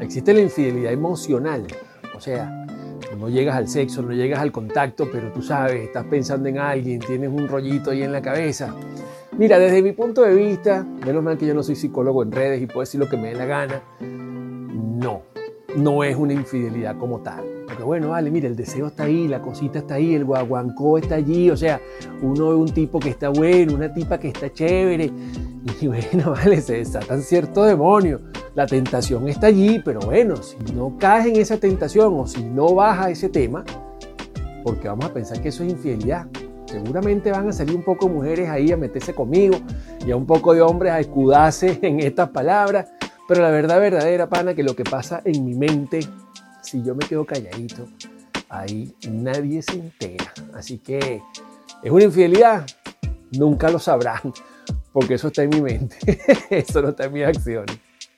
Existe la infidelidad emocional. O sea, no llegas al sexo, no llegas al contacto, pero tú sabes, estás pensando en alguien, tienes un rollito ahí en la cabeza. Mira, desde mi punto de vista, menos mal que yo no soy psicólogo en redes y puedo decir lo que me dé la gana, no, no es una infidelidad como tal. Porque bueno, vale, mira, el deseo está ahí, la cosita está ahí, el guaguancó está allí, o sea, uno ve un tipo que está bueno, una tipa que está chévere, y bueno, vale, se desatan ciertos demonios. La tentación está allí, pero bueno, si no caes en esa tentación o si no vas a ese tema, porque vamos a pensar que eso es infidelidad. Seguramente van a salir un poco mujeres ahí a meterse conmigo y a un poco de hombres a escudarse en estas palabras, pero la verdad verdadera, pana, que lo que pasa en mi mente, si yo me quedo calladito, ahí nadie se entera. Así que es una infidelidad, nunca lo sabrán porque eso está en mi mente, eso no está en mis acciones.